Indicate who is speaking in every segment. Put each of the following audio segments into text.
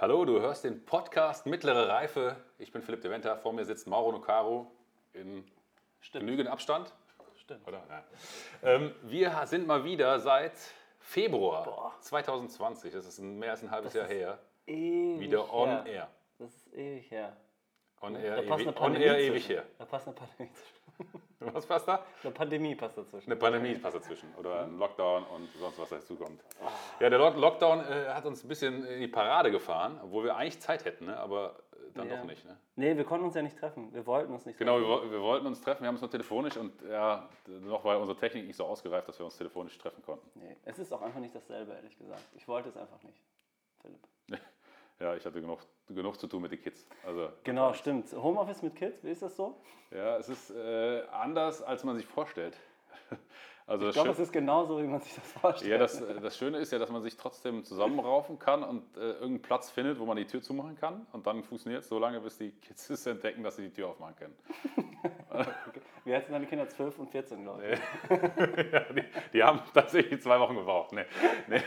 Speaker 1: Hallo, du hörst den Podcast Mittlere Reife. Ich bin Philipp de Venter. Vor mir sitzt Mauro Nocaro in
Speaker 2: Stimmt.
Speaker 1: genügend Abstand.
Speaker 2: Stimmt.
Speaker 1: Oder? Ja. Ähm, wir sind mal wieder seit Februar
Speaker 2: Boah.
Speaker 1: 2020, das ist mehr als ein halbes
Speaker 2: Das
Speaker 1: Jahr her,
Speaker 2: Ewig
Speaker 1: wieder on
Speaker 2: her.
Speaker 1: air.
Speaker 2: Das ist ewig her.
Speaker 1: On
Speaker 2: Da
Speaker 1: air,
Speaker 2: passt
Speaker 1: ewig, on air ewig her.
Speaker 2: Da passt eine Pandemie zwischen.
Speaker 1: Was passt da?
Speaker 2: Eine Pandemie passt dazwischen.
Speaker 1: Eine Pandemie passt dazwischen oder ein Lockdown und sonst was dazukommt.
Speaker 2: Ah.
Speaker 1: Ja, der Lock- Lockdown äh, hat uns ein bisschen in die Parade gefahren, obwohl wir eigentlich Zeit hätten, ne? aber äh, dann
Speaker 2: Ja.
Speaker 1: doch nicht. Ne?
Speaker 2: Nee, wir konnten uns ja nicht treffen. Wir wollten uns nicht
Speaker 1: Genau, wir,
Speaker 2: treffen.
Speaker 1: wir wollten uns treffen, wir haben es nur telefonisch und ja, noch war unsere Technik nicht so ausgereift, dass wir uns telefonisch treffen konnten.
Speaker 2: Nee, es ist auch einfach nicht dasselbe, ehrlich gesagt. Ich wollte es einfach nicht.
Speaker 1: Ja, ich hatte genug, genug zu tun mit den Kids. Also,
Speaker 2: Genau, stimmt. Homeoffice mit Kids, wie ist das so?
Speaker 1: ja, es ist äh, anders, als man sich vorstellt. Also
Speaker 2: Ich glaube, es ist genauso, wie man sich das vorstellt.
Speaker 1: ja, das, äh, das Schöne ist ja, dass man sich trotzdem zusammenraufen kann und äh, irgendeinen Platz findet, wo man die Tür zumachen kann. Und dann funktioniert es so lange, bis die Kids es entdecken, dass sie die Tür aufmachen können.
Speaker 2: Wie alt sind deine Kinder? 12 und 14, glaube ich.
Speaker 1: ja, die, die haben tatsächlich zwei Wochen gebraucht. Nee, nee.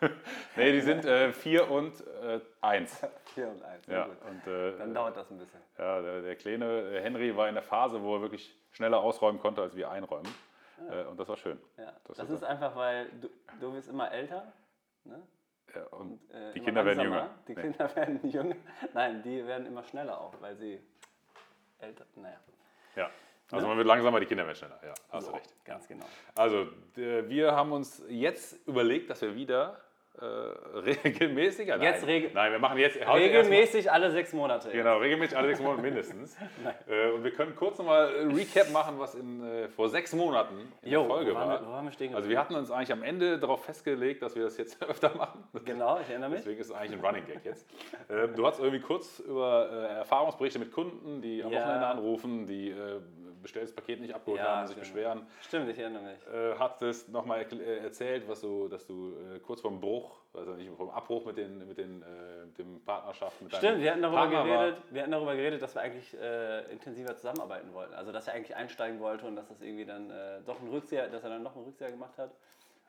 Speaker 1: nee die sind äh, vier und äh, eins.
Speaker 2: 4 und 1.
Speaker 1: Ja,
Speaker 2: Gut.
Speaker 1: und äh,
Speaker 2: Dann dauert das ein bisschen.
Speaker 1: ja, der, der kleine äh, Henry war in der Phase, wo er wirklich schneller ausräumen konnte, als wir einräumen. Äh, und das war schön.
Speaker 2: Ja.
Speaker 1: Das
Speaker 2: Das,
Speaker 1: ist
Speaker 2: ist einfach, weil du, du wirst immer älter. Ne?
Speaker 1: Ja, und
Speaker 2: Äh,
Speaker 1: die Kinder werden jünger.
Speaker 2: Die
Speaker 1: Nee.
Speaker 2: Kinder werden jünger. Nein, die werden immer schneller auch, weil sie älter. Naja.
Speaker 1: Ja. Also man wird langsamer, die Kinder werden schneller. Ja, hast
Speaker 2: So,
Speaker 1: recht.
Speaker 2: Ganz genau.
Speaker 1: Also wir haben uns jetzt überlegt, dass wir wieder äh, regelmäßiger.
Speaker 2: Jetzt
Speaker 1: nein,
Speaker 2: regel-
Speaker 1: nein, wir machen jetzt
Speaker 2: Regelmäßig alle sechs Monate.
Speaker 1: erstmal- Genau, regelmäßig alle sechs Monate mindestens. äh, und wir können kurz nochmal Recap machen, was in, äh, vor sechs Monaten in
Speaker 2: Jo,
Speaker 1: der Folge
Speaker 2: wo
Speaker 1: war.
Speaker 2: wir, wo waren wir stehen
Speaker 1: Also wir hatten uns eigentlich am Ende darauf festgelegt, dass wir das jetzt öfter machen.
Speaker 2: Genau, ich erinnere mich.
Speaker 1: Deswegen ist es eigentlich ein Running Gag jetzt. Ähm, du hast irgendwie kurz über äh, Erfahrungsberichte mit Kunden, die am
Speaker 2: Ja.
Speaker 1: Wochenende anrufen, die äh, bestelltes Paket nicht abgeholt
Speaker 2: Ja,
Speaker 1: haben und sich
Speaker 2: genau.
Speaker 1: beschweren.
Speaker 2: Stimmt, ich erinnere mich.
Speaker 1: Äh, hattest nochmal äh, erzählt, was du, dass du äh, kurz vorm Bruch, also nicht vom Abbruch mit den, mit den äh, dem Partnerschaft mit
Speaker 2: Stimmt, wir hatten darüber
Speaker 1: Partner war.
Speaker 2: geredet, wir hatten darüber geredet, dass wir eigentlich äh, intensiver zusammenarbeiten wollten. Also dass er eigentlich einsteigen wollte und dass das irgendwie dann äh, doch ein Rückzieher, dass er dann noch einen Rückzieher gemacht hat.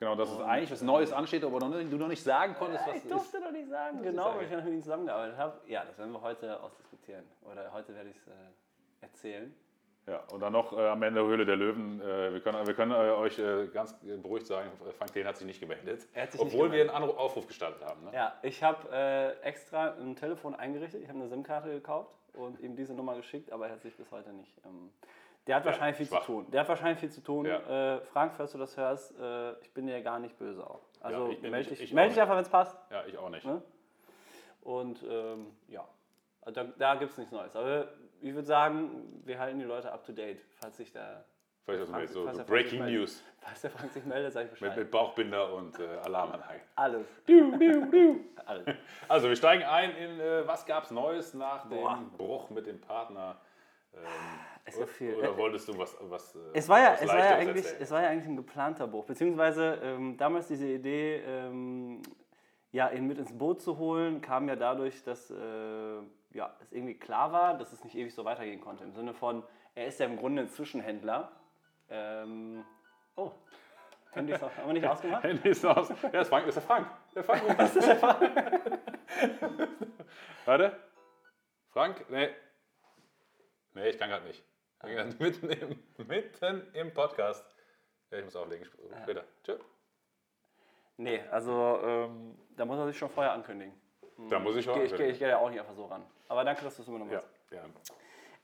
Speaker 1: Genau, dass es eigentlich was Neues ansteht, aber noch nicht, du noch nicht sagen konntest,
Speaker 2: Ja,
Speaker 1: was
Speaker 2: ich
Speaker 1: es ist.
Speaker 2: durfte noch nicht sagen,
Speaker 1: ich
Speaker 2: genau, weil ich noch mit ihm zusammengearbeitet habe. Ja, das werden wir heute ausdiskutieren. Oder heute werde ich es äh, erzählen.
Speaker 1: Ja, und dann noch äh, am Ende Höhle der Löwen. Äh, wir können, wir können äh, euch äh, ganz beruhigt sagen, Frank Thelen hat sich nicht gemeldet.
Speaker 2: Sich nicht
Speaker 1: obwohl wir einen
Speaker 2: gemeldet.
Speaker 1: Anruf, Aufruf gestartet haben. Ne?
Speaker 2: Ja, ich habe äh, extra ein Telefon eingerichtet, ich habe eine SIM-Karte gekauft und ihm diese Nummer geschickt, aber er hat sich bis heute nicht. Ähm, der hat
Speaker 1: Ja,
Speaker 2: wahrscheinlich viel
Speaker 1: schwach.
Speaker 2: zu tun. Der hat wahrscheinlich viel zu tun.
Speaker 1: Ja.
Speaker 2: Äh, Frank, falls du das hörst, ich bin dir gar nicht böse auch. Also
Speaker 1: Ja, ich
Speaker 2: melde
Speaker 1: ich-
Speaker 2: dich,
Speaker 1: ich
Speaker 2: meld
Speaker 1: auch
Speaker 2: dich einfach, wenn es passt.
Speaker 1: Ja, ich auch nicht.
Speaker 2: Ne? Und ähm, ja, da, da gibt es nichts Neues. Aber ich würde sagen, wir halten die Leute up to date, falls sich da,
Speaker 1: also
Speaker 2: Frank-
Speaker 1: so,
Speaker 2: falls
Speaker 1: so Breaking
Speaker 2: meldet.
Speaker 1: News
Speaker 2: falls der Frank sich meldet, sage ich
Speaker 1: mit,
Speaker 2: Bescheid.
Speaker 1: mit Bauchbinder und äh, Alarmanlage.
Speaker 2: Alles. Alles.
Speaker 1: Also wir steigen ein in, äh, was gab es Neues nach dem
Speaker 2: Boah.
Speaker 1: Bruch mit dem Partner? Ähm,
Speaker 2: Ist ja viel.
Speaker 1: Oder wolltest du was, was äh,
Speaker 2: Es war, ja,
Speaker 1: was
Speaker 2: es, war ja eigentlich,
Speaker 1: erzählen?
Speaker 2: es war ja eigentlich ein geplanter Bruch, beziehungsweise ähm, damals diese Idee, ähm, ja, ihn mit ins Boot zu holen, kam ja dadurch, dass äh, ja, es irgendwie klar war, dass es nicht ewig so weitergehen konnte. Im Sinne von, er ist ja im Grunde ein Zwischenhändler. Ähm, oh, Handy ist noch, haben wir nicht ausgemacht?
Speaker 1: Handy ist aus. Ja, das ist Frank. Das ist der Frank. Der Frank. Das ist der Frank. Warte. Frank? Nee. Nee, ich kann gerade nicht. Ich mitten, im, mitten im Podcast. Ja, ich muss auflegen. Später. Tschö.
Speaker 2: Nee, also ähm, da muss er sich schon vorher ankündigen.
Speaker 1: Da muss ich schon.
Speaker 2: Ich, ich, ich, gehe ja auch nicht einfach so ran. Aber danke, dass du es mir noch
Speaker 1: ja,
Speaker 2: machst.
Speaker 1: ja.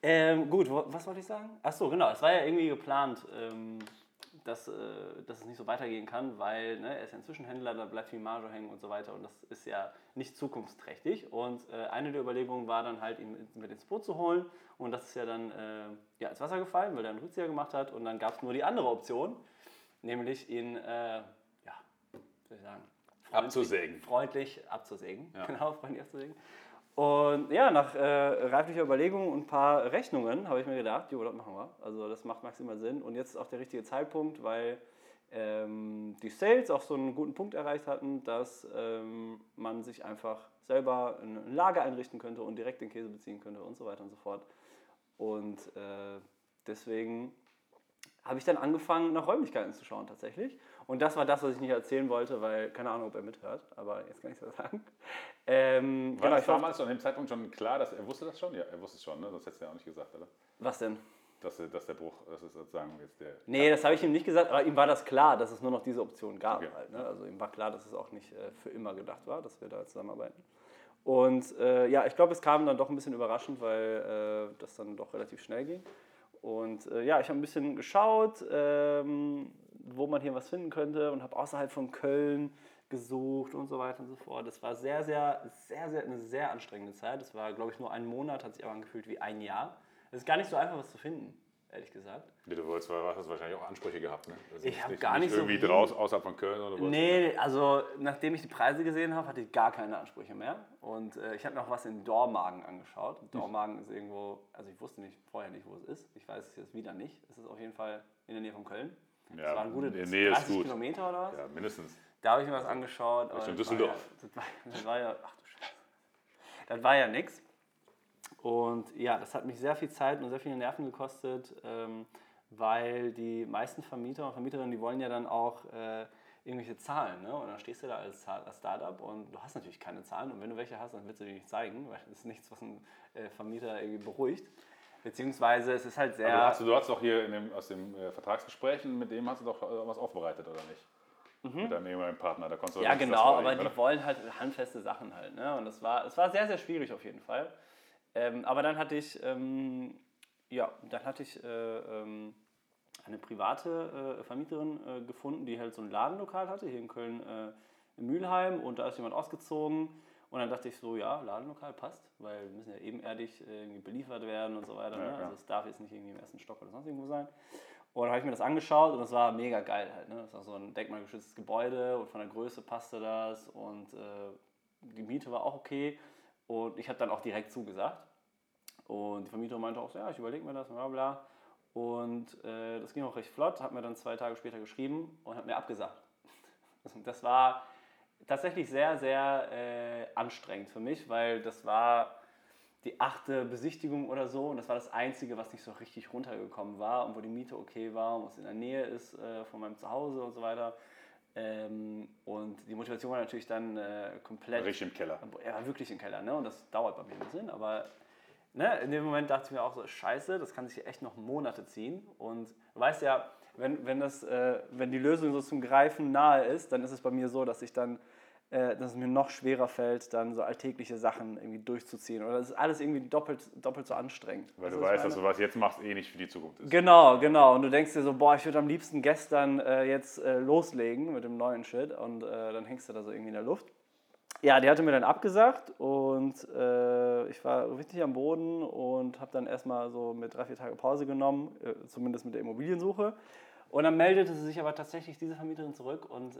Speaker 2: Ähm, gut, wo, was wollte ich sagen? Ach so, genau. Es war ja irgendwie geplant, ähm, dass, äh, dass es nicht so weitergehen kann, weil ne, er ist ja ein Zwischenhändler, da bleibt viel Marge hängen und so weiter. Und das ist ja nicht zukunftsträchtig. Und äh, eine der Überlegungen war dann halt, ihn mit- ins Boot zu holen. Und das ist ja dann äh, ja, ins Wasser gefallen, weil er einen Rückzieher gemacht hat. Und dann gab es nur die andere Option, nämlich ihn, äh, soll ich sagen, freundlich-
Speaker 1: Abzusägen.
Speaker 2: freundlich abzusägen.
Speaker 1: Ja.
Speaker 2: Genau, freundlich abzusägen. Und ja, nach äh, reiflicher Überlegung und ein paar Rechnungen habe ich mir gedacht, jo, das machen wir. Also das macht maximal Sinn. Und jetzt ist auch der richtige Zeitpunkt, weil ähm, die Sales auch so einen guten Punkt erreicht hatten, dass ähm, man sich einfach selber ein Lager einrichten könnte und direkt den Käse beziehen könnte und so weiter und so fort. Und äh, deswegen habe ich dann angefangen, nach Räumlichkeiten zu schauen tatsächlich. Und das war das, was ich nicht erzählen wollte, weil keine Ahnung, ob er mithört, aber jetzt kann ich es ja sagen. Ähm,
Speaker 1: War
Speaker 2: genau,
Speaker 1: das damals an dem Zeitpunkt schon klar, dass er wusste das schon? Ja, er wusste es schon, ne? sonst hättest du ja auch nicht gesagt, oder?
Speaker 2: was denn?
Speaker 1: Dass, er- dass der Bruch, das ist sozusagen jetzt der.
Speaker 2: Nee, das habe ich ihm nicht gesagt, aber ihm war das klar, dass es nur noch diese Option gab.
Speaker 1: Okay.
Speaker 2: Halt, ne? Also ihm war klar, dass es auch nicht äh, für immer gedacht war, dass wir da zusammenarbeiten. Und äh, ja, ich glaube, es kam dann doch ein bisschen überraschend, weil äh, das dann doch relativ schnell ging. Und äh, ja, ich habe ein bisschen geschaut, ähm, wo man hier was finden könnte und habe außerhalb von Köln gesucht und so weiter und so fort. Das war sehr, sehr, sehr, sehr, eine sehr anstrengende Zeit. Das war, glaube ich, nur ein Monat, hat sich aber angefühlt wie ein Jahr. Es ist gar nicht so einfach, was zu finden, ehrlich gesagt.
Speaker 1: Nee, du wolltest, hast wahrscheinlich auch Ansprüche gehabt, ne? Also
Speaker 2: Ich hab gar nicht so
Speaker 1: irgendwie
Speaker 2: viel-
Speaker 1: draus, außerhalb von Köln oder was?
Speaker 2: Nee, also nachdem ich die Preise gesehen habe, hatte ich gar keine Ansprüche mehr. Und äh, ich habe noch was in Dormagen angeschaut. Dormagen ist irgendwo, also ich wusste nicht vorher nicht, wo es ist. Ich weiß es jetzt wieder nicht. Es ist auf jeden Fall in der Nähe von Köln.
Speaker 1: Ja,
Speaker 2: das waren gute
Speaker 1: ist
Speaker 2: 30
Speaker 1: gut.
Speaker 2: Kilometer oder was?
Speaker 1: Ja, mindestens.
Speaker 2: Da habe ich mir was angeschaut.
Speaker 1: Richtung
Speaker 2: das. War ja, das, war, ja, ach du Scheiße. Das war ja nix. Und ja, das hat mich sehr viel Zeit und sehr viele Nerven gekostet, ähm, weil die meisten Vermieter und Vermieterinnen, die wollen ja dann auch äh, irgendwelche Zahlen. Ne? Und dann stehst du da als, als Startup und du hast natürlich keine Zahlen. Und wenn du welche hast, dann willst du die nicht zeigen, weil das ist nichts, was einen äh, Vermieter irgendwie beruhigt. Beziehungsweise es ist halt sehr.
Speaker 1: Aber du hast, du hast doch hier in dem, aus den äh, Vertragsgesprächen, mit dem hast du doch äh, was aufbereitet, oder nicht? Mit deinem ehemaligen Partner, da konntest du
Speaker 2: Mhm. Ja, genau, aber
Speaker 1: vorlegen,
Speaker 2: die
Speaker 1: oder?
Speaker 2: wollen halt handfeste Sachen halt. Ne? Und es war, es war sehr, sehr schwierig auf jeden Fall. Ähm, aber dann hatte ich, ähm, ja, dann hatte ich äh, ähm, eine private äh, Vermieterin äh, gefunden, die halt so ein Ladenlokal hatte, hier in Köln äh, in Mülheim. Und da ist jemand ausgezogen. Und dann dachte ich so, ja, Ladenlokal passt, weil wir müssen ja ebenerdig äh, irgendwie beliefert werden und so weiter.
Speaker 1: Ja,
Speaker 2: ne? Also es darf jetzt nicht irgendwie im ersten Stock oder sonst irgendwo sein. Und dann habe ich mir das angeschaut und das war mega geil halt. Ne? Das war so ein denkmalgeschütztes Gebäude und von der Größe passte das und äh, die Miete war auch okay. Und ich habe dann auch direkt zugesagt. Und die Vermieterin meinte auch so, ja, ich überlege mir das, bla bla. Und äh, das ging auch recht flott, hat mir dann zwei Tage später geschrieben und hat mir abgesagt. Und das war tatsächlich sehr, sehr äh, anstrengend für mich, weil das war die achte Besichtigung oder so und das war das Einzige, was nicht so richtig runtergekommen war und wo die Miete okay war und was in der Nähe ist äh, von meinem Zuhause und so weiter. Ähm, und die Motivation war natürlich dann äh, komplett
Speaker 1: Richtig im Keller.
Speaker 2: er war wirklich im Keller, ne? Und das dauert bei mir ein bisschen, aber ne, in dem Moment dachte ich mir auch so, scheiße, das kann sich hier echt noch Monate ziehen. Und du weißt ja, wenn, wenn, das, äh, wenn die Lösung so zum Greifen nahe ist, dann ist es bei mir so, dass ich dann, äh, dass es mir noch schwerer fällt, dann so alltägliche Sachen irgendwie durchzuziehen. Oder es ist alles irgendwie doppelt, doppelt so anstrengend.
Speaker 1: Weil
Speaker 2: Also
Speaker 1: du weißt, dass du was jetzt machst, eh nicht für die Zukunft ist.
Speaker 2: Genau, genau. Und du denkst dir so, boah, ich würde am liebsten gestern äh, jetzt äh, loslegen mit dem neuen Shit und äh, dann hängst du da so irgendwie in der Luft. Ja, die hatte mir dann abgesagt und äh, ich war richtig am Boden und habe dann erstmal so mit drei, vier Tage Pause genommen, zumindest mit der Immobiliensuche. Und dann meldete sie sich aber tatsächlich diese Vermieterin zurück und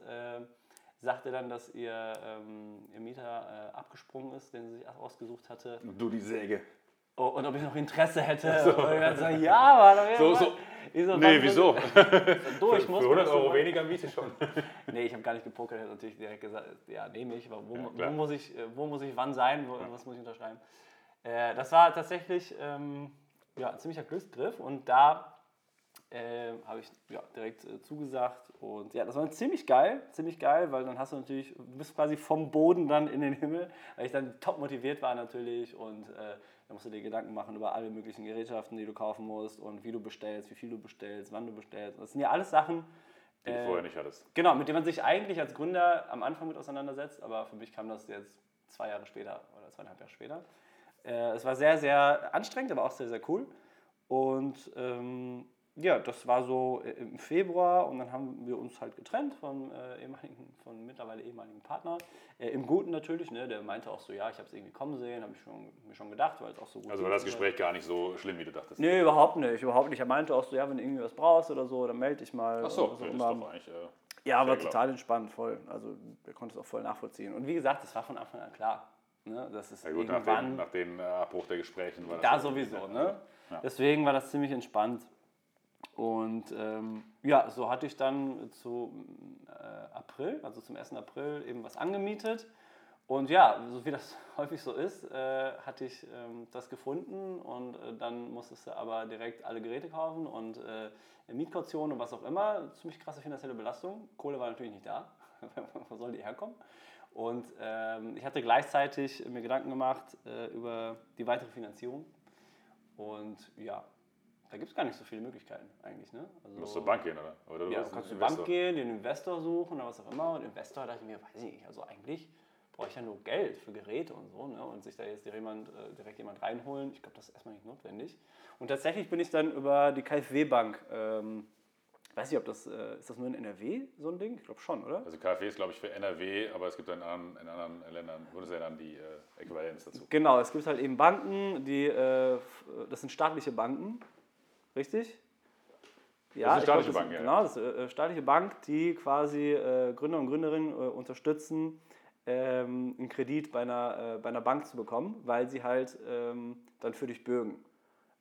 Speaker 2: sagte dann, dass ihr, ähm, ihr Mieter äh, abgesprungen ist, den sie sich ausgesucht hatte.
Speaker 1: Und du die Säge.
Speaker 2: Oh, und ob ich noch Interesse hätte. Und ich dann so, ja, aber
Speaker 1: So, so.
Speaker 2: Ich so,
Speaker 1: Nee, wieso?
Speaker 2: Durch muss.
Speaker 1: Für 100
Speaker 2: musst du
Speaker 1: Euro weniger Miete schon.
Speaker 2: Nee, ich habe gar nicht gepokert, hätte natürlich direkt gesagt, ja, nehme ich, aber wo,
Speaker 1: Ja,
Speaker 2: wo, muss ich, äh, wo muss ich wann sein, wo, was muss ich unterschreiben. Äh, das war tatsächlich ähm, ja, ein ziemlicher Glücksgriff und da äh, habe ich ja, direkt äh, zugesagt und ja, das war ziemlich geil, ziemlich geil, weil dann hast du natürlich, du bist quasi vom Boden dann in den Himmel, weil ich dann top motiviert war natürlich und äh, da musst du dir Gedanken machen über alle möglichen Gerätschaften, die du kaufen musst und wie du bestellst, wie viel du bestellst, wann du bestellst. Das sind ja alles Sachen,
Speaker 1: Die du
Speaker 2: Äh,
Speaker 1: vorher nicht hattest.
Speaker 2: Genau, mit dem man sich eigentlich als Gründer am Anfang mit auseinandersetzt, aber für mich kam das jetzt zwei Jahre später oder zweieinhalb Jahre später. Äh, es war sehr, sehr anstrengend, aber auch sehr, sehr cool. Und ähm, ja, das war so äh, im Februar und dann haben wir uns halt getrennt vom, äh, ehemaligen, von mittlerweile ehemaligen Partner. Äh, Im Guten natürlich, ne? der meinte auch so, ja, ich habe es irgendwie kommen sehen, habe ich schon, mir schon gedacht, weil es auch so gut
Speaker 1: Also war das. Gespräch gar nicht so schlimm, wie du dachtest.
Speaker 2: Nee, überhaupt nicht, überhaupt nicht. Er meinte auch so, ja, wenn du irgendwie was brauchst oder so, dann melde dich mal.
Speaker 1: Ach so, das ist doch eigentlich. Äh,
Speaker 2: Ja,
Speaker 1: klar.
Speaker 2: total entspannt, voll. Also wir konnten es auch voll nachvollziehen. Und wie gesagt, das war von Anfang an klar. Ne? Das ist
Speaker 1: ja gut, nach
Speaker 2: irgendwann
Speaker 1: dem, nach dem äh, Abbruch der Gesprächen war das
Speaker 2: da
Speaker 1: ja
Speaker 2: sowieso. Ne?
Speaker 1: Ja.
Speaker 2: Deswegen war das ziemlich entspannt. Und ähm, ja, so hatte ich dann zu äh, April, also zum 1. April, eben was angemietet. Und ja, so wie das häufig so ist, äh, hatte ich ähm, das gefunden und äh, dann musstest du aber direkt alle Geräte kaufen und äh, Mietkaution und was auch immer. Ziemlich krasse finanzielle Belastung. Kohle war natürlich nicht da. Wo soll die herkommen? Und ähm, ich hatte gleichzeitig mir Gedanken gemacht äh, über die weitere Finanzierung. Und ja, da gibt es gar nicht so viele Möglichkeiten eigentlich. Ne?
Speaker 1: Also, du musst zur Bank gehen, oder? oder
Speaker 2: du ja, du kannst zur Bank gehen, den Investor suchen oder was auch immer. Und Investor dachte ich mir, weiß ich nicht, also eigentlich brauche ich ja nur Geld für Geräte und so. Ne? Und sich da jetzt direkt jemand, äh, direkt jemand reinholen, ich glaube, das ist erstmal nicht notwendig. Und tatsächlich bin ich dann über die KfW-Bank, ähm, weiß nicht, ob das, äh, ist das nur in NRW so ein Ding? Ich glaube schon, oder?
Speaker 1: Also KfW ist, glaube ich, für NRW, aber es gibt in anderen, in anderen Ländern, Bundesländern die äh, Äquivalenz dazu.
Speaker 2: Genau, es gibt halt eben Banken, die, äh, das sind staatliche Banken, richtig?
Speaker 1: Ja, das ist eine staatliche
Speaker 2: glaub,
Speaker 1: Bank, ja.
Speaker 2: Genau, das ist eine äh, staatliche Bank, die quasi äh, Gründer und Gründerinnen äh, unterstützen, ähm, einen Kredit bei einer, äh, bei einer Bank zu bekommen, weil sie halt ähm, dann für dich bürgen.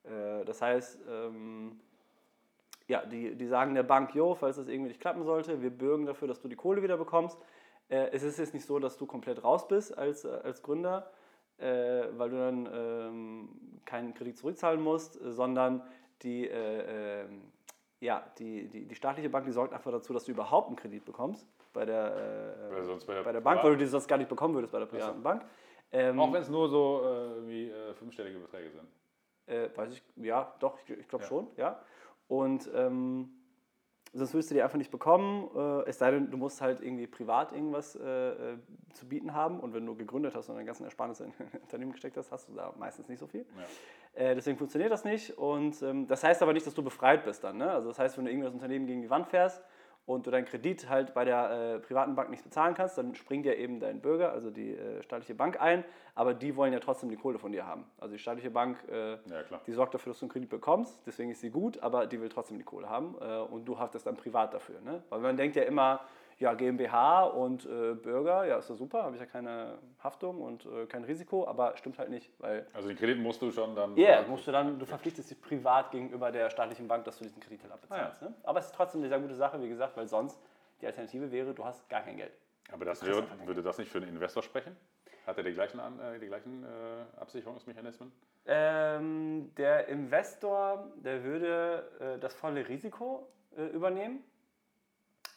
Speaker 2: Äh, das heißt, ähm, ja, die, die sagen der Bank, jo, falls das irgendwie nicht klappen sollte, wir bürgen dafür, dass du die Kohle wieder bekommst. Äh, es ist jetzt nicht so, dass du komplett raus bist als, als Gründer, weil du dann ähm, keinen Kredit zurückzahlen musst, sondern die, äh, äh, ja, die, die, die staatliche Bank, die sorgt einfach dazu, dass du überhaupt einen Kredit bekommst bei der, äh, bei der, bei der Bank, weil du die sonst gar nicht bekommen würdest bei der privaten. Bank.
Speaker 1: Ähm, Auch wenn es nur so äh, wie äh, fünfstellige Beträge sind.
Speaker 2: Äh, weiß ich, ja, doch, ich, ich glaube ja. schon, ja. Und ähm, sonst würdest du die einfach nicht bekommen, äh, es sei denn, du musst halt irgendwie privat irgendwas äh, äh, zu bieten haben und wenn du gegründet hast und deine ganzen Ersparnisse in ein Unternehmen gesteckt hast, hast du da meistens nicht so viel. Ja. Äh, deswegen funktioniert das nicht und ähm, das heißt aber nicht, dass du befreit bist dann. Ne? Also das heißt, wenn du irgendwie das Unternehmen gegen die Wand fährst, und du deinen Kredit halt bei der äh, privaten Bank nicht bezahlen kannst, dann springt ja eben dein Bürger, also die äh, staatliche Bank ein, aber die wollen ja trotzdem die Kohle von dir haben. Also die staatliche Bank, äh, ja, die sorgt dafür, dass du einen Kredit bekommst, deswegen ist sie gut, aber die will trotzdem die Kohle haben äh, und du haftest dann privat dafür. Ne? Weil man denkt ja immer, ja, GmbH und äh, Bürger, ja, ist ja super, habe ich ja keine Haftung und äh, kein Risiko, aber stimmt halt nicht, weil...
Speaker 1: Also den Kredit musst du schon dann...
Speaker 2: Ja, yeah, musst du dann, du verpflichtest dich privat gegenüber der staatlichen Bank, dass du diesen Kredit halt abbezahlst. Ah, ja. ne? Aber es ist trotzdem eine sehr gute Sache, wie gesagt, weil sonst die Alternative wäre, du hast gar kein Geld.
Speaker 1: Aber das wäre, würde das nicht für einen Investor sprechen? Hat er die gleichen, äh, die gleichen äh, Absicherungsmechanismen?
Speaker 2: Ähm, der Investor, der würde äh, das volle Risiko äh, übernehmen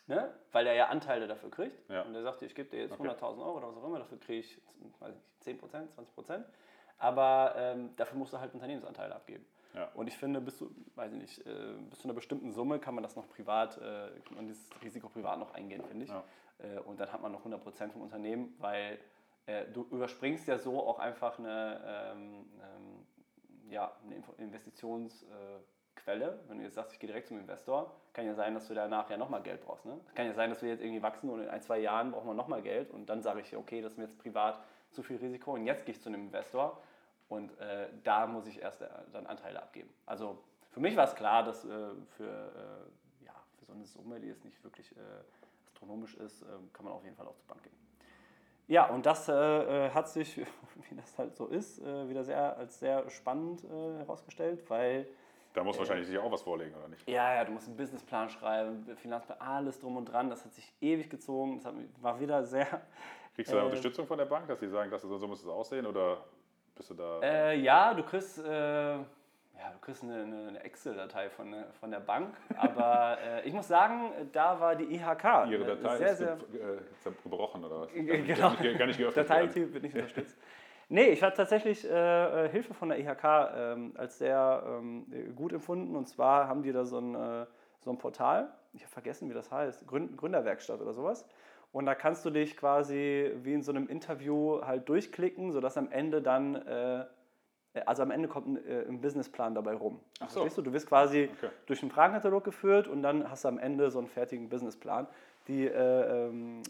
Speaker 2: ne? weil er ja Anteile dafür kriegt. Ja. Und er sagt, ich gebe dir jetzt okay. 100.000 Euro oder was auch immer, dafür kriege ich weiß nicht, 10%, 20%. Aber ähm, dafür musst du halt Unternehmensanteile abgeben. Ja. Und ich finde, bis zu, weiß ich nicht, äh, bis zu einer bestimmten Summe kann man das noch privat, äh, man dieses Risiko privat noch eingehen, finde ich. Ja. Äh, und dann hat man noch 100% vom Unternehmen, weil äh, du überspringst ja so auch einfach eine, ähm, ähm, ja, eine Investitions- äh, Quelle. Wenn du jetzt sagst, ich gehe direkt zum Investor, kann ja sein, dass du danach ja nochmal Geld brauchst. Ne? Kann ja sein, dass wir jetzt irgendwie wachsen und in ein, zwei Jahren brauchen wir nochmal Geld und dann sage ich, okay, das ist mir jetzt privat zu viel Risiko und jetzt gehe ich zu einem Investor und äh, da muss ich erst äh, dann Anteile abgeben. Also für mich war es klar, dass äh, für, äh, ja, für so eine Summe, die jetzt nicht wirklich äh, astronomisch ist, äh, kann man auf jeden Fall auch zur Bank gehen. Ja, und das hat sich, wie das halt so ist, wieder sehr, als sehr spannend herausgestellt, weil
Speaker 1: da muss wahrscheinlich sich auch was vorlegen, oder nicht?
Speaker 2: Ja, ja, du musst einen Businessplan schreiben, Finanzplan, alles drum und dran. Das hat sich ewig gezogen. Das hat, war wieder sehr.
Speaker 1: Kriegst du da äh, Unterstützung von der Bank, dass sie sagen, dass so muss es aussehen? Oder bist du da.
Speaker 2: Äh, ja, du kriegst. Äh, ja, du kriegst eine, eine Excel-Datei von, von der Bank, aber äh, ich muss sagen, da war die IHK.
Speaker 1: Ihre Datei sehr, ist sehr, äh, gebrochen oder was?
Speaker 2: Genau.
Speaker 1: Gar nicht, gar nicht geöffnet
Speaker 2: Dateityp wird nicht unterstützt. Nee, ich hatte tatsächlich äh, äh Hilfe von der IHK ähm, als sehr ähm, gut empfunden. Und zwar haben die da so ein, äh, so ein Portal, ich habe vergessen, wie das heißt, Gründerwerkstatt oder sowas. Und da kannst du dich quasi wie in so einem Interview halt durchklicken, sodass am Ende dann, äh, also am Ende kommt ein, äh, ein, Businessplan dabei rum. Ach so. du? Du wirst quasi okay. durch einen Fragenkatalog geführt und dann hast du am Ende so einen fertigen Businessplan. Die, äh, ähm,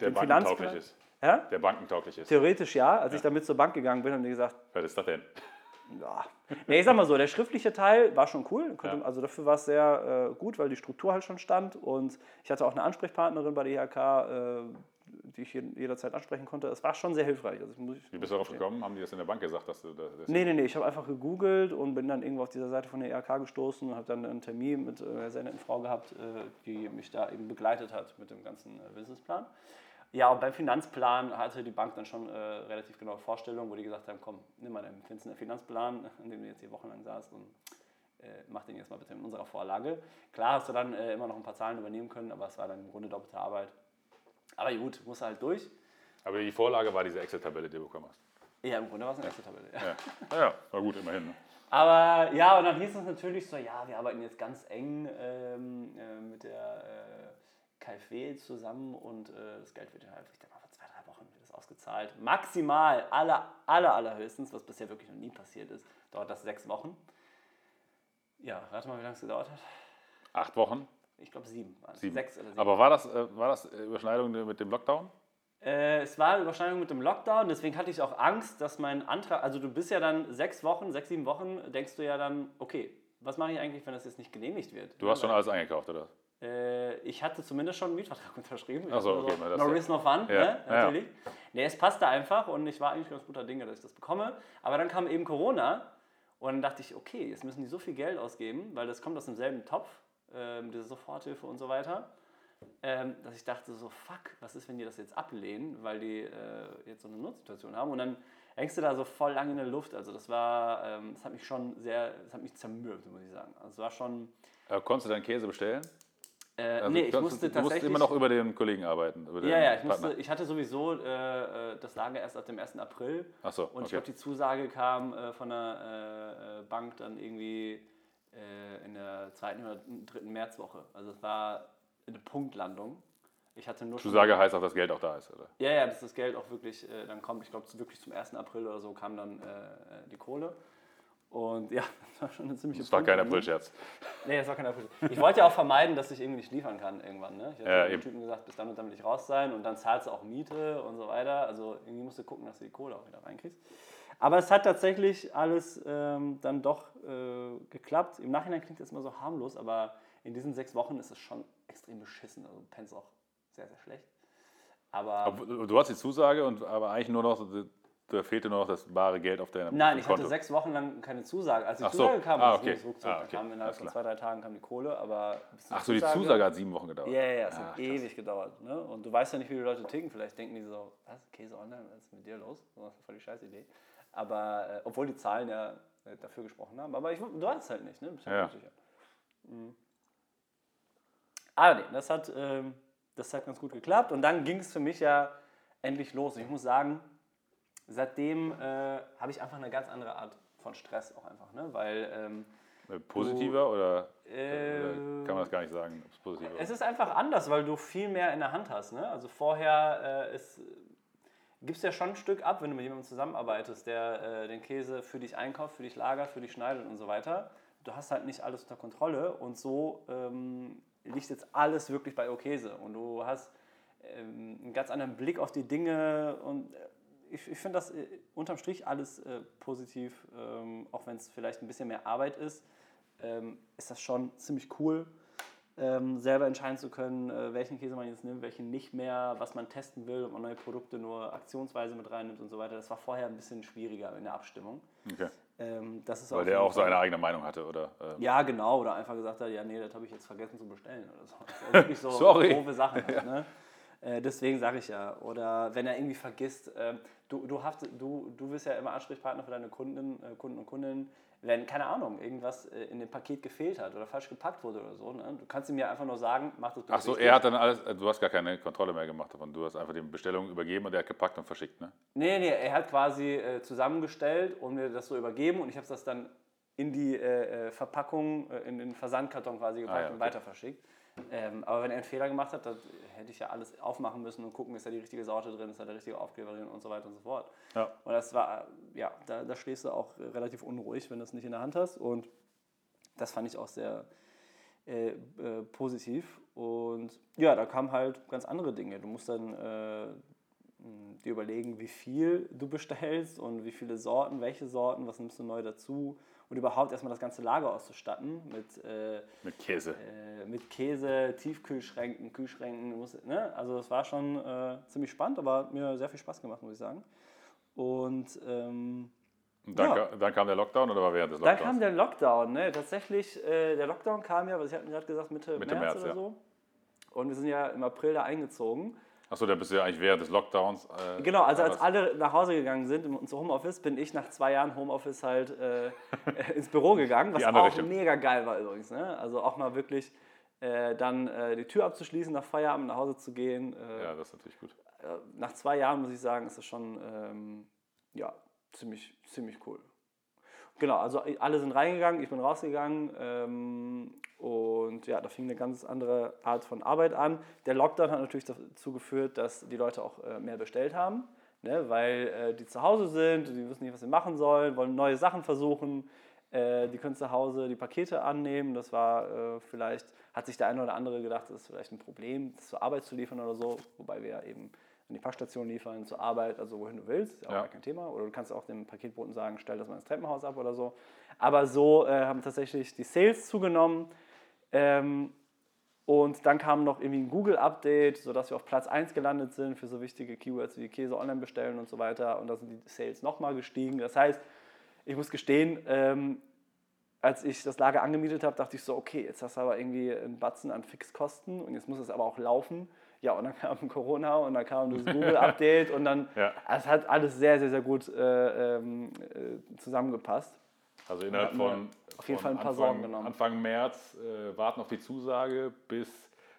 Speaker 1: Der bankentauglich ist. Ja? Der bankentauglich ist.
Speaker 2: Theoretisch ja. Als ja. ich damit zur Bank gegangen bin, haben die gesagt.
Speaker 1: Was ist das denn?
Speaker 2: Ja. Nee, ich sag mal so, der schriftliche Teil war schon cool. Ja. Also dafür war es sehr äh, gut, weil die Struktur halt schon stand. Und ich hatte auch eine Ansprechpartnerin bei der IHK, äh, die ich jederzeit ansprechen konnte. Es war schon sehr hilfreich. Also
Speaker 1: Wie bist du darauf gekommen? Haben die das in der Bank gesagt, dass du das.
Speaker 2: Nee, nee, nee. Ich habe einfach gegoogelt und bin dann irgendwo auf dieser Seite von der IHK gestoßen und habe dann einen Termin mit einer sehr netten Frau gehabt, äh, die mich da eben begleitet hat mit dem ganzen äh, Businessplan. Ja, und beim Finanzplan hatte die Bank dann schon äh, relativ genaue Vorstellungen, wo die gesagt haben, komm, nimm mal deinen Finanzplan, an dem du jetzt hier wochenlang saßt und äh, mach den jetzt mal bitte in unserer Vorlage. Klar hast du dann äh, immer noch ein paar Zahlen übernehmen können, aber es war dann im Grunde doppelte Arbeit. Aber gut, muss halt durch.
Speaker 1: Aber die Vorlage war diese Excel-Tabelle, die du bekommen hast.
Speaker 2: Ja, im Grunde war es eine Excel-Tabelle. Ja.
Speaker 1: Ja. Naja, war gut, immerhin. Ne?
Speaker 2: Aber ja, und dann hieß es natürlich so, ja, wir arbeiten jetzt ganz eng ähm, äh, mit der äh, KfW zusammen und äh, das Geld wird innerhalb, ich denke mal, vor zwei, drei Wochen wird das ausgezahlt. Maximal, aller, aller, allerhöchstens, was bisher wirklich noch nie passiert ist, dauert das sechs Wochen. Ja, rate mal, wie lange es gedauert hat.
Speaker 1: Acht Wochen?
Speaker 2: Ich glaube sieben. waren es.
Speaker 1: Sieben.
Speaker 2: Sechs oder sieben.
Speaker 1: Aber war das, äh, war das äh, Überschneidung mit dem Lockdown?
Speaker 2: Äh, es war eine Überschneidung mit dem Lockdown, deswegen hatte ich auch Angst, dass mein Antrag, also du bist ja dann sechs Wochen, sechs, sieben Wochen, denkst du ja dann, okay, was mache ich eigentlich, wenn das jetzt nicht genehmigt wird?
Speaker 1: Du hast schon alles eingekauft, oder?
Speaker 2: Äh, ich hatte zumindest schon einen Mietvertrag unterschrieben.
Speaker 1: Ach so,
Speaker 2: Ich hatte
Speaker 1: okay, das
Speaker 2: no
Speaker 1: ja.
Speaker 2: risk, no fun,
Speaker 1: Ja,
Speaker 2: ne?
Speaker 1: ja.
Speaker 2: natürlich. Nee, es passte einfach und ich war eigentlich ganz guter Dinge, dass ich das bekomme. Aber dann kam eben Corona und dann dachte ich, okay, jetzt müssen die so viel Geld ausgeben, weil das kommt aus demselben Topf, ähm, diese Soforthilfe und so weiter, ähm, dass ich dachte so, fuck, was ist, wenn die das jetzt ablehnen, weil die äh, jetzt so eine Notsituation haben und dann hängst du da so voll lang in der Luft. Also das war, ähm, das hat mich schon sehr, das hat mich zermürbt, muss ich sagen. Also es war schon,
Speaker 1: Äh, konntest du deinen Käse bestellen?
Speaker 2: äh,
Speaker 1: Also,
Speaker 2: nee, ich
Speaker 1: du,
Speaker 2: musste
Speaker 1: du musst
Speaker 2: tatsächlich...
Speaker 1: immer noch über den Kollegen arbeiten. Über den
Speaker 2: Ja, ja, ich,
Speaker 1: Partner.
Speaker 2: musste, ich hatte sowieso äh, äh, das Lager erst ab dem 1. April.
Speaker 1: Ach so,
Speaker 2: Und ich
Speaker 1: okay.
Speaker 2: glaube, die Zusage kam äh, von der äh, äh, Bank dann irgendwie äh, in der zweiten oder dritten Märzwoche. Also es war eine Punktlandung. Ich hatte nur
Speaker 1: Zusage heißt auch, dass Geld auch da ist, oder?
Speaker 2: Ja, ja, dass das Geld auch wirklich äh, dann kommt. Ich glaube, wirklich zum 1. April oder so kam dann äh, äh, die Kohle. Und ja, das war schon eine ziemliche
Speaker 1: Das war kein. Aprilscherz.
Speaker 2: Nee, das war kein April. Ich wollte ja auch vermeiden, dass ich irgendwie nicht liefern kann irgendwann. Ne? Ich hatte
Speaker 1: Ja,
Speaker 2: dem. Typen gesagt, bis dann und dann will ich raus sein und dann zahlst du auch Miete und so weiter. Also irgendwie musst du gucken, dass du die Kohle auch wieder reinkriegst. Aber es hat tatsächlich alles ähm, dann doch äh, geklappt. Im Nachhinein klingt das immer so harmlos, aber in diesen sechs Wochen ist es schon extrem beschissen. Also du pennst auch sehr, sehr schlecht. Aber
Speaker 1: Aber Du hast die Zusage, und, aber eigentlich nur noch, da fehlte nur noch das bare Geld auf deinem
Speaker 2: Nein, ich
Speaker 1: Konto.
Speaker 2: hatte sechs Wochen lang keine Zusage. Als die
Speaker 1: Ach so.
Speaker 2: Zusage kam,
Speaker 1: Ah,
Speaker 2: das
Speaker 1: okay.
Speaker 2: es ruckzuck.
Speaker 1: Ah, okay.
Speaker 2: kam innerhalb von zwei, drei Tagen kam die Kohle, aber
Speaker 1: Ach so, die Zusage hat sieben Wochen gedauert.
Speaker 2: Ja, ja, ja, es
Speaker 1: Ah,
Speaker 2: hat
Speaker 1: krass.
Speaker 2: ewig gedauert. Ne? Und du weißt ja nicht, wie die Leute ticken. Vielleicht denken die so, was, Käse online, was ist mit dir los? Das ist voll die scheiß Idee. Aber, äh, obwohl die Zahlen ja äh, dafür gesprochen haben. Aber ich, du weißt es halt nicht, ne? Bist
Speaker 1: Ja.
Speaker 2: nicht sicher. Mhm. Aber nee, das hat, ähm, das hat ganz gut geklappt. Und dann ging es für mich ja endlich los. Und ich muss sagen, seitdem äh, habe ich einfach eine ganz andere Art von Stress auch einfach. Ne? Weil ähm,
Speaker 1: Äh, Positiver oder,
Speaker 2: äh,
Speaker 1: oder kann man das gar nicht sagen, ob es positiver
Speaker 2: Es
Speaker 1: ist?
Speaker 2: ist einfach anders, weil du viel mehr in der Hand hast. Ne? Also vorher äh, ist, gibst ja schon ein Stück ab, wenn du mit jemandem zusammenarbeitest, der äh, den Käse für dich einkauft, für dich lagert, für dich schneidet und so weiter. Du hast halt nicht alles unter Kontrolle und so ähm, liegt jetzt alles wirklich bei Okäse. Und du hast ähm, einen ganz anderen Blick auf die Dinge und äh, ich, ich finde das äh, unterm Strich alles äh, positiv, ähm, auch wenn es vielleicht ein bisschen mehr Arbeit ist, ähm, ist das schon ziemlich cool, ähm, selber entscheiden zu können, äh, welchen Käse man jetzt nimmt, welchen nicht mehr, was man testen will, ob man neue Produkte nur aktionsweise mit reinnimmt und so weiter. Das war vorher ein bisschen schwieriger in der Abstimmung.
Speaker 1: Okay.
Speaker 2: Ähm, das ist
Speaker 1: Weil der auch seine eigene Meinung hatte, oder? ähm,
Speaker 2: ja, genau. Oder einfach gesagt hat, ja, nee, das habe ich jetzt vergessen zu bestellen oder so. Ist wirklich so
Speaker 1: Sorry.
Speaker 2: doofe Sachen. Halt, ne? äh, deswegen sage ich ja. Oder wenn er irgendwie vergisst, ähm, du, du, hast, du, du bist ja immer Ansprechpartner für deine Kunden, äh, Kunden und Kundinnen, wenn, keine Ahnung, irgendwas äh, in dem Paket gefehlt hat oder falsch gepackt wurde oder so. Ne? Du kannst ihm ja einfach nur sagen, mach das bitte
Speaker 1: Ach so,
Speaker 2: richtig.
Speaker 1: er hat dann alles, äh, du hast gar keine Kontrolle mehr gemacht davon. Du hast einfach die Bestellung übergeben und er hat gepackt und verschickt, ne?
Speaker 2: Nee, nee, er hat quasi äh, zusammengestellt und mir das so übergeben und ich habe das dann in die äh, äh, Verpackung, äh, in den Versandkarton quasi gepackt
Speaker 1: Ah, ja,
Speaker 2: und
Speaker 1: okay.
Speaker 2: weiter verschickt. Ähm, aber wenn er einen Fehler gemacht hat, dann hätte ich ja alles aufmachen müssen und gucken, ist da die richtige Sorte drin, ist da der richtige Aufkleber drin und so weiter und so fort.
Speaker 1: Ja.
Speaker 2: Und das war, ja, da, da stehst du auch relativ unruhig, wenn du es nicht in der Hand hast. Und das fand ich auch sehr äh, äh, positiv. Und ja, da kamen halt ganz andere Dinge. Du musst dann äh, dir überlegen, wie viel du bestellst und wie viele Sorten, welche Sorten, was nimmst du neu dazu. Und überhaupt erstmal das ganze Lager auszustatten mit, äh,
Speaker 1: Mit Käse.
Speaker 2: äh, mit Käse, Tiefkühlschränken, Kühlschränken. du musst- Ne? Also das war schon äh, ziemlich spannend, aber hat mir sehr viel Spaß gemacht, muss ich sagen. Und ähm,
Speaker 1: Und dann,
Speaker 2: ja.
Speaker 1: ka- dann kam der Lockdown oder war während des
Speaker 2: dann
Speaker 1: Lockdowns?
Speaker 2: kam der Lockdown. Ne? Tatsächlich, äh, der Lockdown kam ja, was ich hatten gerade gesagt, Mitte,
Speaker 1: Mitte
Speaker 2: März,
Speaker 1: März,
Speaker 2: oder
Speaker 1: ja.
Speaker 2: so. Und wir sind ja im April da eingezogen.
Speaker 1: Achso, da bist du ja eigentlich während des Lockdowns. Äh,
Speaker 2: Genau, also als alle nach Hause gegangen sind ins Homeoffice, bin ich nach zwei Jahren Homeoffice halt äh, ins Büro gegangen, was auch
Speaker 1: Richtung.
Speaker 2: mega geil war übrigens. Ne? Also auch mal wirklich äh, dann äh, die Tür abzuschließen, nach Feierabend nach Hause zu gehen. Äh,
Speaker 1: Ja, das ist natürlich gut.
Speaker 2: nach zwei Jahren muss ich sagen, ist das schon ähm, ja, ziemlich, ziemlich cool. Genau, also alle sind reingegangen, ich bin rausgegangen ähm, und ja, da fing eine ganz andere Art von Arbeit an. Der Lockdown hat natürlich dazu geführt, dass die Leute auch äh, mehr bestellt haben, ne, weil äh, die zu Hause sind, die wissen nicht, was sie machen sollen, wollen neue Sachen versuchen, äh, die können zu Hause die Pakete annehmen. Das war äh, vielleicht, hat sich der eine oder andere gedacht, das ist vielleicht ein Problem, das zur Arbeit zu liefern oder so, wobei wir ja eben an die Packstation liefern, zur Arbeit, also wohin du willst, ist auch ja. kein Thema. Oder du kannst auch dem Paketboten sagen, stell das mal ins Treppenhaus ab oder so. Aber so äh, haben tatsächlich die Sales zugenommen. Ähm, und dann kam noch irgendwie ein Google-Update, sodass wir auf Platz 1 gelandet sind für so wichtige Keywords wie Käse online bestellen und so weiter. Und da sind die Sales nochmal gestiegen. Das heißt, ich muss gestehen, ähm, als ich das Lager angemietet habe, dachte ich so, okay, jetzt hast du aber irgendwie einen Batzen an Fixkosten und jetzt muss es aber auch laufen. Ja, und dann kam Corona und dann kam das Google-Update und dann, ja. es hat alles sehr, sehr, sehr gut äh, ähm, äh, zusammengepasst.
Speaker 1: Also innerhalb von,
Speaker 2: auf jeden
Speaker 1: von
Speaker 2: Fall ein paar
Speaker 1: Anfang,
Speaker 2: Sorgen genommen.
Speaker 1: Anfang März äh, warten auf die Zusage bis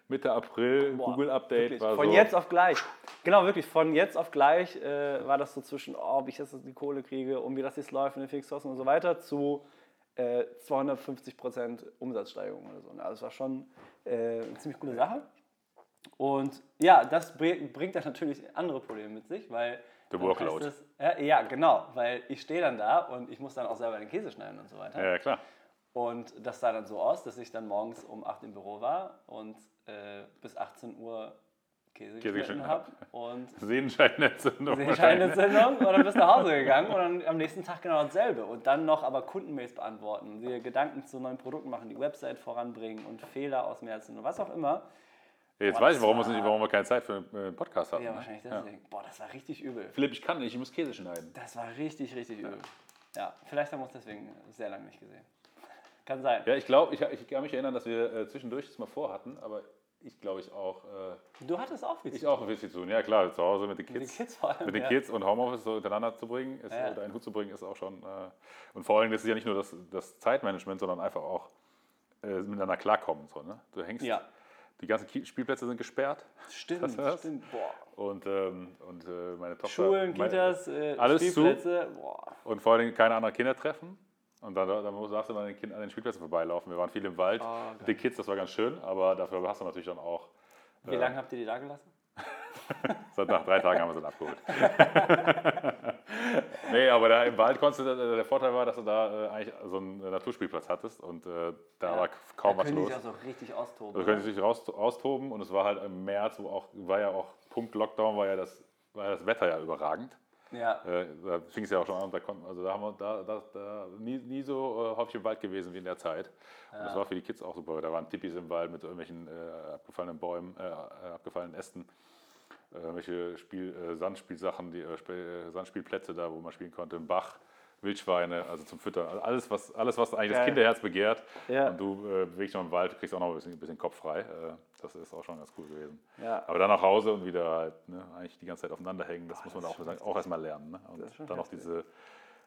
Speaker 1: Mitte April Google-Update.
Speaker 2: Von so jetzt auf gleich. Genau, wirklich, von jetzt auf gleich äh, war das so zwischen, oh, ob ich jetzt die Kohle kriege und wie das jetzt läuft in den Fixkosten und so weiter, zu 250 äh, Prozent Umsatzsteigerung oder so. Also es war schon äh, eine ziemlich coole Sache. Und ja, das bringt dann natürlich andere Probleme mit sich, weil.
Speaker 1: The Workload.
Speaker 2: Das, ja, ja, genau, weil ich stehe dann da und ich muss dann auch selber den Käse schneiden und so weiter.
Speaker 1: Ja, klar.
Speaker 2: Und das sah dann so aus, dass ich dann morgens um 8 im Büro war und äh, bis 18 Uhr Käse, Käse geschnitten habe. Und
Speaker 1: Sehenscheinentzündung.
Speaker 2: Sehenscheinentzündung und dann bist du nach Hause gegangen und dann am nächsten Tag genau dasselbe. Und dann noch aber Kundenmails beantworten, dir Gedanken zu neuen Produkten machen, die Website voranbringen und Fehler ausmerzen und was auch immer.
Speaker 1: Jetzt Boah, weiß ich, warum, war, nicht, warum, wir keine Zeit für einen Podcast hatten.
Speaker 2: Ja, ne? wahrscheinlich deswegen. Ja. Boah, das war richtig übel.
Speaker 1: Philipp, ich kann nicht, ich muss Käse schneiden.
Speaker 2: Das war richtig, richtig übel. Ja, vielleicht haben wir uns deswegen sehr lange nicht gesehen. Kann sein.
Speaker 1: Ja, ich glaube, ich, ich, kann mich erinnern, dass wir äh, zwischendurch das mal vorhatten, aber ich glaube ich auch. Äh,
Speaker 2: du hattest auch
Speaker 1: viel zu tun. Ich auch viel zu tun, ja klar, zu Hause mit den Kids.
Speaker 2: Mit den Kids, vor allem,
Speaker 1: mit den ja. Kids und Homeoffice so hintereinander zu bringen, ist, ja. oder einen Hut zu bringen, ist auch schon. Äh, und vor allem, das ist ja nicht nur das, das Zeitmanagement, sondern einfach auch äh, miteinander klarkommen. So, ne? Du hängst. Ja. Die ganzen Spielplätze sind gesperrt.
Speaker 2: Stimmt, stimmt. Boah.
Speaker 1: Und, ähm, und äh, meine Tochter.
Speaker 2: Schulen, Kitas,
Speaker 1: äh, alles Spielplätze. Zu. Boah. Und vor allem keine anderen Kinder treffen. Und dann, dann darfst du mal an den, an den Spielplätzen vorbeilaufen. Wir waren viel im Wald oh, mit den Kids, das war ganz schön, aber dafür hast du natürlich dann auch.
Speaker 2: Wie äh, lange habt ihr die da gelassen?
Speaker 1: Seit nach drei Tagen haben wir sie dann abgeholt. nee, aber da im Wald konntest du, der Vorteil war, dass du da äh, eigentlich so einen Naturspielplatz hattest und äh, da ja, war kaum
Speaker 2: da
Speaker 1: was los.
Speaker 2: Da können sich auch richtig austoben.
Speaker 1: Da können sich raus, austoben und es war halt im März, wo auch, war ja auch Punkt Lockdown, war ja das, war das Wetter ja überragend.
Speaker 2: Ja.
Speaker 1: Äh, da fing es ja auch schon an, da konnten, also da haben wir da, da, da nie, nie so äh, häufig im Wald gewesen wie in der Zeit. Und ja. das war für die Kids auch super. Da waren Tippis im Wald mit irgendwelchen äh, abgefallenen Bäumen, äh, äh, abgefallenen Ästen, äh, irgendwelche Spiel, Sandspielsachen, die, Sandspielplätze da, wo man spielen konnte, im Bach. Wildschweine, also zum Füttern. Also alles, was, alles, was eigentlich Geil. das Kinderherz begehrt. Ja. Und du äh, bewegst noch im Wald, kriegst auch noch ein bisschen, ein bisschen Kopf frei. Äh, das ist auch schon ganz cool gewesen. Ja. Aber dann nach Hause und wieder halt, ne, eigentlich die ganze Zeit aufeinander hängen, das oh, muss man das auch, auch erstmal lernen. Ne? Und dann noch diese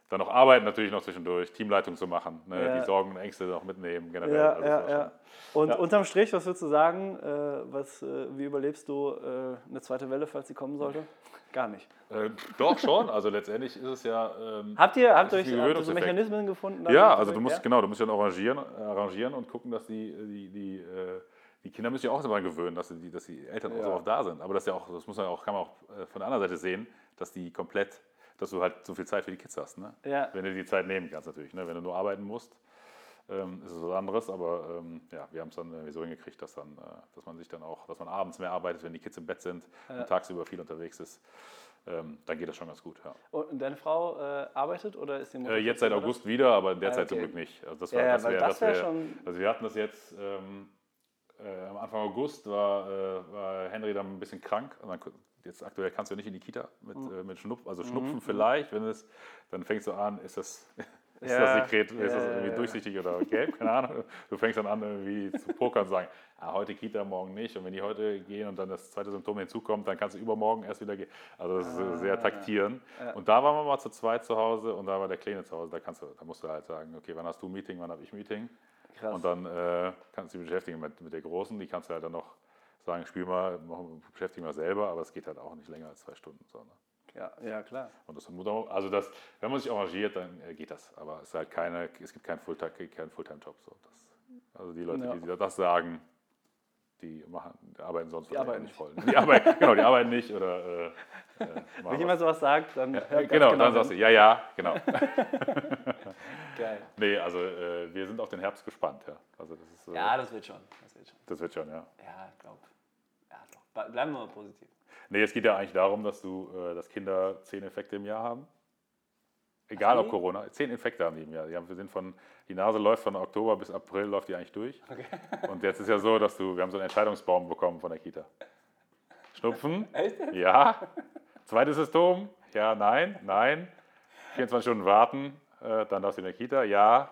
Speaker 1: dann noch arbeiten natürlich noch zwischendurch, Teamleitung zu machen, ne, ja. die Sorgen und Ängste noch mitnehmen generell.
Speaker 2: Ja, also ja, ja. Und ja. unterm Strich, was würdest du sagen, äh, was, äh, wie überlebst du äh, eine zweite Welle, falls sie kommen sollte? Gar nicht.
Speaker 1: Äh, doch schon, also letztendlich ist es ja.
Speaker 2: Ähm, habt ihr, habt euch, habt so Mechanismen gefunden?
Speaker 1: Ja, also du musst genau, du musst ja arrangieren, arrangieren und gucken, dass die, die, die äh, die Kinder müssen sich auch daran gewöhnen, dass die, dass die Eltern ja. auch so oft da sind. Aber das, ja auch, das muss man auch, kann man auch äh, von der anderen Seite sehen, dass die komplett dass du halt so viel Zeit für die Kids hast. Ne? Ja. Wenn du die Zeit nehmen kannst natürlich. Ne? Wenn du nur arbeiten musst, ähm, ist es was anderes. Aber ähm, ja, wir haben es dann irgendwie so hingekriegt, dass, dann, äh, dass man sich dann auch, dass man abends mehr arbeitet, wenn die Kids im Bett sind ja. und tagsüber viel unterwegs ist. Ähm, dann geht das schon ganz gut. Ja.
Speaker 2: Und deine Frau äh, arbeitet oder ist die
Speaker 1: Mutter? Äh, jetzt seit August wieder, aber derzeit ah, okay. zum Glück nicht. Also das war, ja, das wär, das wär, schon. Also wir hatten das jetzt. Ähm, äh, am Anfang August war, äh, war Henry dann ein bisschen krank und dann jetzt aktuell kannst du nicht in die Kita mit, mhm. äh, mit Schnupfen, also Schnupfen mhm. vielleicht, wenn es, dann fängst du an, ist das, ist ja, das Sekret, ist das irgendwie ja, durchsichtig oder gelb, keine Ahnung. Du fängst dann an, irgendwie zu pokern und sagen, ah, heute Kita, morgen nicht. Und wenn die heute gehen und dann das zweite Symptom hinzukommt, dann kannst du übermorgen erst wieder gehen. Also das ist ah, sehr taktieren. Und da waren wir mal zu zweit zu Hause und da war der Kleine zu Hause. Da, kannst du, da musst du halt sagen, okay, wann hast du Meeting, wann habe ich Meeting? Krass. Und dann äh, kannst du dich beschäftigen mit, mit der Großen, die kannst du halt dann noch sagen, spiel mal, beschäftige mal selber, aber es geht halt auch nicht länger als zwei Stunden. So, ne?
Speaker 2: Ja, ja, klar.
Speaker 1: Und das also das, wenn man sich arrangiert, dann äh, geht das. Aber es ist halt keine, es gibt keinen Fulltime, keinen Fulltime-Job. So. Das, also die Leute,
Speaker 2: Ja.
Speaker 1: die das sagen, die machen, die arbeiten sonst
Speaker 2: Die arbeiten
Speaker 1: nicht voll. Die arbeiten, genau, die arbeiten nicht oder äh, äh,
Speaker 2: Wenn jemand sowas sagt, dann
Speaker 1: ja,
Speaker 2: ganz
Speaker 1: genau, dann sagst du, ja, ja, genau.
Speaker 2: Geil.
Speaker 1: nee, also äh, wir sind auf den Herbst gespannt, ja. Also das ist, äh,
Speaker 2: Ja, das wird schon. Das wird schon.
Speaker 1: das wird schon, ja.
Speaker 2: Ja, ich glaube. Bleiben wir mal positiv.
Speaker 1: Nee, es geht ja eigentlich darum, dass du, äh, dass Kinder zehn Infekte im Jahr haben. Egal
Speaker 2: Ach,
Speaker 1: ob. Corona, zehn Infekte haben die im Jahr. Die, haben, wir sind von, die Nase läuft von Oktober bis April, läuft die eigentlich durch.
Speaker 2: Okay.
Speaker 1: Und jetzt ist ja so, dass du, wir haben so einen Entscheidungsbaum bekommen von der Kita. Schnupfen?
Speaker 2: Echt?
Speaker 1: Ja. Zweites Symptom? Ja, nein, nein. 24 Stunden warten, äh, dann darfst du in der Kita. Ja.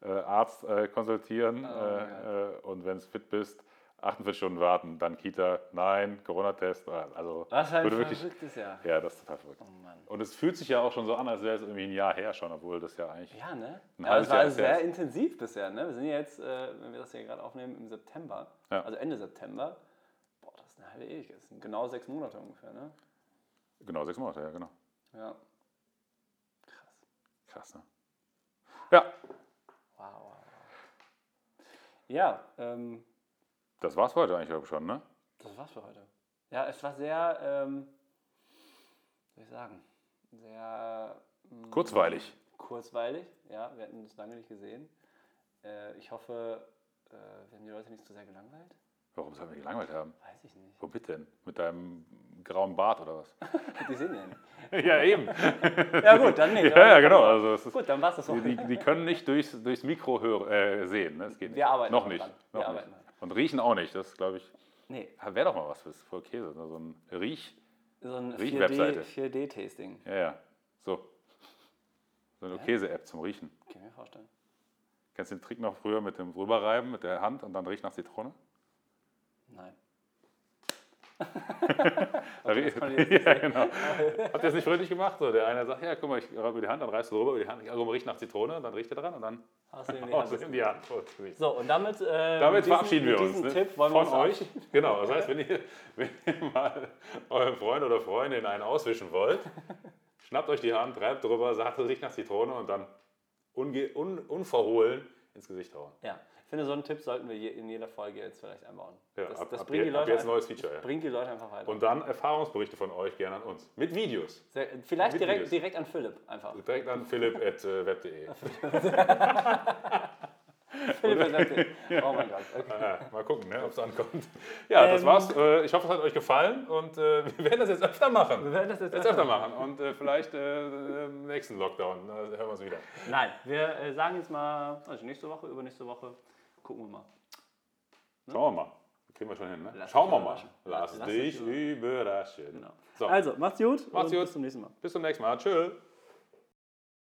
Speaker 1: Äh, Arzt äh, konsultieren.
Speaker 2: Oh
Speaker 1: äh, äh, und wenn du fit bist, 48 Stunden warten, dann Kita. Nein, Corona-Test. äh, Also,
Speaker 2: Was ein
Speaker 1: würde wirklich,
Speaker 2: verrücktes Jahr.
Speaker 1: ja, das ist total verrückt.
Speaker 2: Oh.
Speaker 1: Und es fühlt sich ja auch schon so an, als wäre es irgendwie ein Jahr her schon, obwohl das ja eigentlich.
Speaker 2: Ja, ne?
Speaker 1: Ein
Speaker 2: Ja,
Speaker 1: halbes
Speaker 2: es war
Speaker 1: Jahr ist
Speaker 2: sehr intensiv bisher, ne? Wir sind ja jetzt, äh, wenn wir das hier gerade aufnehmen, im September.
Speaker 1: Ja.
Speaker 2: Also Ende September. Boah, das ist eine halbe Ewigkeit. Das sind genau sechs Monate ungefähr, ne?
Speaker 1: Genau, sechs Monate, ja, genau.
Speaker 2: Ja. Krass.
Speaker 1: Krass, ne? Ja,
Speaker 2: Wow, wow, wow. Ja, ähm,
Speaker 1: das war's für heute eigentlich glaube ich, schon, ne?
Speaker 2: das war's für heute. Ja, es war sehr, ähm, wie soll ich sagen, sehr mm,
Speaker 1: Kurzweilig.
Speaker 2: Kurzweilig, ja, wir hatten uns lange nicht gesehen. Äh, ich hoffe, äh, wir haben die Leute nicht zu sehr gelangweilt.
Speaker 1: Warum sollen wir gelangweilt haben?
Speaker 2: Weiß ich nicht.
Speaker 1: Womit denn? Mit deinem grauen Bart oder was?
Speaker 2: Die sehen nicht.
Speaker 1: ja, eben.
Speaker 2: Ja gut, dann nicht.
Speaker 1: Ja, ja, genau. Also ist,
Speaker 2: Gut, dann war's das auch.
Speaker 1: die, die können nicht durchs, durchs Mikro hör, äh, sehen. Ne? Das geht nicht.
Speaker 2: Wir arbeiten
Speaker 1: noch nicht.
Speaker 2: dran.
Speaker 1: Noch
Speaker 2: Wir
Speaker 1: nicht.
Speaker 2: arbeiten.
Speaker 1: Und riechen auch nicht. Das glaube ich.
Speaker 2: Nee,
Speaker 1: Wäre doch mal was fürs für Käse. ne? So ein Riech.
Speaker 2: so ein
Speaker 1: Riech-Webseite.
Speaker 2: 4D 4D-Tasting.
Speaker 1: Ja, ja. So. So eine Käse-App zum Riechen.
Speaker 2: Kann ich mir vorstellen.
Speaker 1: Kennst du den Trick noch früher mit dem Rüberreiben mit der Hand und dann riecht nach Zitrone?
Speaker 2: Das jetzt
Speaker 1: ja, genau. Habt ihr es nicht fröhlich gemacht? So, der eine sagt, ja, guck mal, ich reibe die Hand, dann reißt du rüber über die Hand, ich also, riecht nach Zitrone, dann riecht er dran und dann
Speaker 2: Hast du in die
Speaker 1: haust
Speaker 2: Hand
Speaker 1: du in die Hand. Das riecht.
Speaker 2: So, und damit, äh,
Speaker 1: Damit
Speaker 2: mit diesem-
Speaker 1: verabschieden wir uns ne?
Speaker 2: Tipp wollen wir
Speaker 1: von
Speaker 2: uns
Speaker 1: euch. Genau, das heißt, wenn ihr, wenn ihr mal eurem Freund oder Freundin einen auswischen wollt, schnappt euch die Hand, reibt drüber, sagt, es riecht nach Zitrone und dann unverhohlen ins Gesicht hauen.
Speaker 2: Ja, ich finde, so einen Tipp sollten wir in jeder Folge jetzt vielleicht einbauen.
Speaker 1: Ja,
Speaker 2: das
Speaker 1: ab,
Speaker 2: das
Speaker 1: ab,
Speaker 2: bringt, die Leute
Speaker 1: jetzt ein
Speaker 2: ein-
Speaker 1: neues Feature. Ja.
Speaker 2: bringt die Leute einfach weiter.
Speaker 1: Und dann Erfahrungsberichte von euch gerne an uns. Mit Videos.
Speaker 2: Sehr, vielleicht
Speaker 1: mit
Speaker 2: direkt,
Speaker 1: Videos.
Speaker 2: direkt an Philipp einfach.
Speaker 1: Direkt an philipp.web.de.
Speaker 2: Philipp sagt, oh mein Gott. Okay.
Speaker 1: Ja, mal gucken, ne, ob es ankommt. Ja, das
Speaker 2: Ähm.
Speaker 1: war's. Äh, Ich hoffe, es hat euch gefallen und äh, wir werden das jetzt öfter machen.
Speaker 2: Wir werden das jetzt
Speaker 1: Jetzt öfter machen und äh, vielleicht äh, im nächsten Lockdown äh, hören wir uns wieder.
Speaker 2: Nein, wir äh, sagen jetzt mal, also nächste Woche, übernächste Woche, gucken wir mal.
Speaker 1: Schauen wir mal. Kriegen wir schon hin, ne?
Speaker 2: Lass
Speaker 1: Schauen wir mal. Lass,
Speaker 2: Lass
Speaker 1: dich überraschen.
Speaker 2: Genau.
Speaker 1: So,
Speaker 2: Also, macht's gut.
Speaker 1: Macht's gut.
Speaker 2: Bis zum nächsten Mal.
Speaker 1: bis zum nächsten Mal. Tschüss.